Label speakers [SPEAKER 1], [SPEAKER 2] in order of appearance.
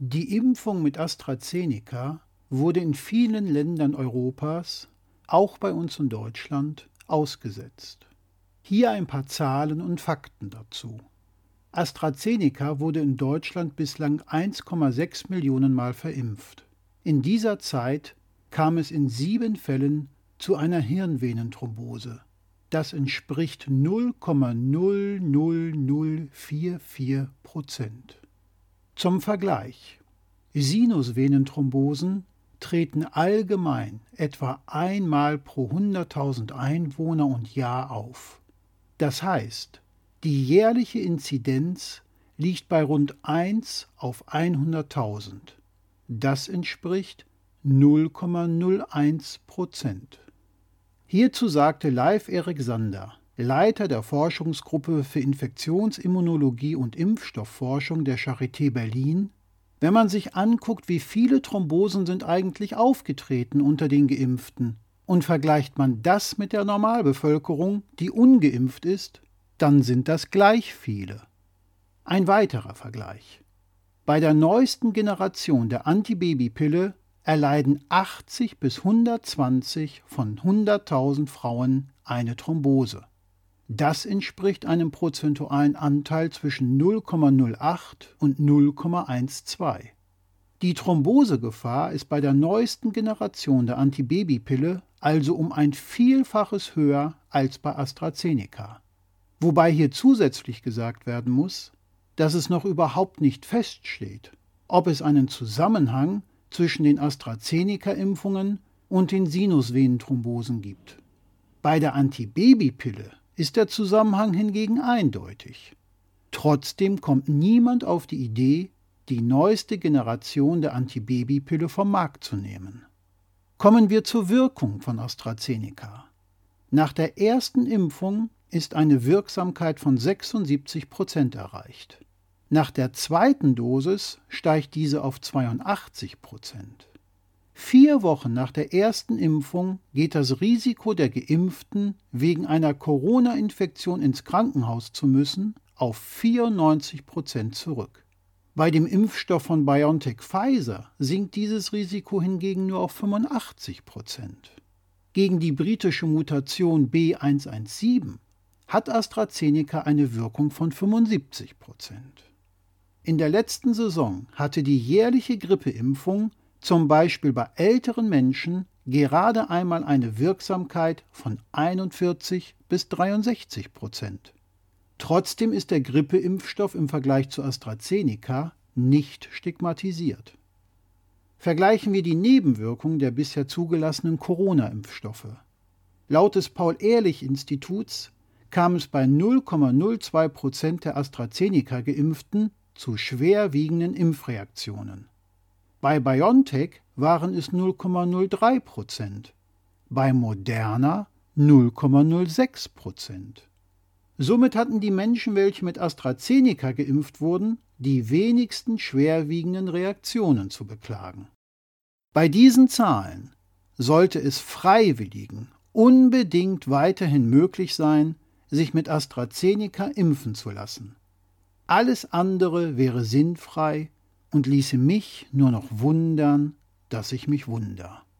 [SPEAKER 1] Die Impfung mit AstraZeneca wurde in vielen Ländern Europas, auch bei uns in Deutschland, ausgesetzt. Hier ein paar Zahlen und Fakten dazu. AstraZeneca wurde in Deutschland bislang 1,6 Millionen Mal verimpft. In dieser Zeit kam es in sieben Fällen zu einer Hirnvenenthrombose. Das entspricht 0,00044 Prozent. Zum Vergleich. Sinusvenenthrombosen treten allgemein etwa einmal pro 100.000 Einwohner und Jahr auf. Das heißt, die jährliche Inzidenz liegt bei rund 1 auf 100.000. Das entspricht 0,01 Prozent. Hierzu sagte Live Erik Sander, Leiter der Forschungsgruppe für Infektionsimmunologie und Impfstoffforschung der Charité Berlin, wenn man sich anguckt, wie viele Thrombosen sind eigentlich aufgetreten unter den Geimpften, und vergleicht man das mit der Normalbevölkerung, die ungeimpft ist, dann sind das gleich viele. Ein weiterer Vergleich. Bei der neuesten Generation der Antibabypille erleiden 80 bis 120 von 100.000 Frauen eine Thrombose. Das entspricht einem prozentualen Anteil zwischen 0,08 und 0,12. Die Thrombosegefahr ist bei der neuesten Generation der Antibabypille also um ein Vielfaches höher als bei AstraZeneca. Wobei hier zusätzlich gesagt werden muss, dass es noch überhaupt nicht feststeht, ob es einen Zusammenhang zwischen den AstraZeneca-Impfungen und den Sinusvenenthrombosen gibt. Bei der Antibabypille ist der Zusammenhang hingegen eindeutig. Trotzdem kommt niemand auf die Idee, die neueste Generation der Antibabypille vom Markt zu nehmen. Kommen wir zur Wirkung von AstraZeneca. Nach der ersten Impfung ist eine Wirksamkeit von 76 Prozent erreicht. Nach der zweiten Dosis steigt diese auf 82 Prozent. Vier Wochen nach der ersten Impfung geht das Risiko der Geimpften, wegen einer Corona-Infektion ins Krankenhaus zu müssen, auf 94 Prozent zurück. Bei dem Impfstoff von BioNTech Pfizer sinkt dieses Risiko hingegen nur auf 85 Prozent. Gegen die britische Mutation B117 hat AstraZeneca eine Wirkung von 75 Prozent. In der letzten Saison hatte die jährliche Grippeimpfung zum Beispiel bei älteren Menschen gerade einmal eine Wirksamkeit von 41 bis 63 Prozent. Trotzdem ist der Grippeimpfstoff im Vergleich zu AstraZeneca nicht stigmatisiert. Vergleichen wir die Nebenwirkungen der bisher zugelassenen Corona-Impfstoffe. Laut des Paul-Ehrlich-Instituts kam es bei 0,02 Prozent der AstraZeneca-Geimpften zu schwerwiegenden Impfreaktionen. Bei BioNTech waren es 0,03 Prozent, bei Moderna 0,06 Prozent. Somit hatten die Menschen, welche mit AstraZeneca geimpft wurden, die wenigsten schwerwiegenden Reaktionen zu beklagen. Bei diesen Zahlen sollte es Freiwilligen unbedingt weiterhin möglich sein, sich mit AstraZeneca impfen zu lassen. Alles andere wäre sinnfrei und ließe mich nur noch wundern, dass ich mich wunder.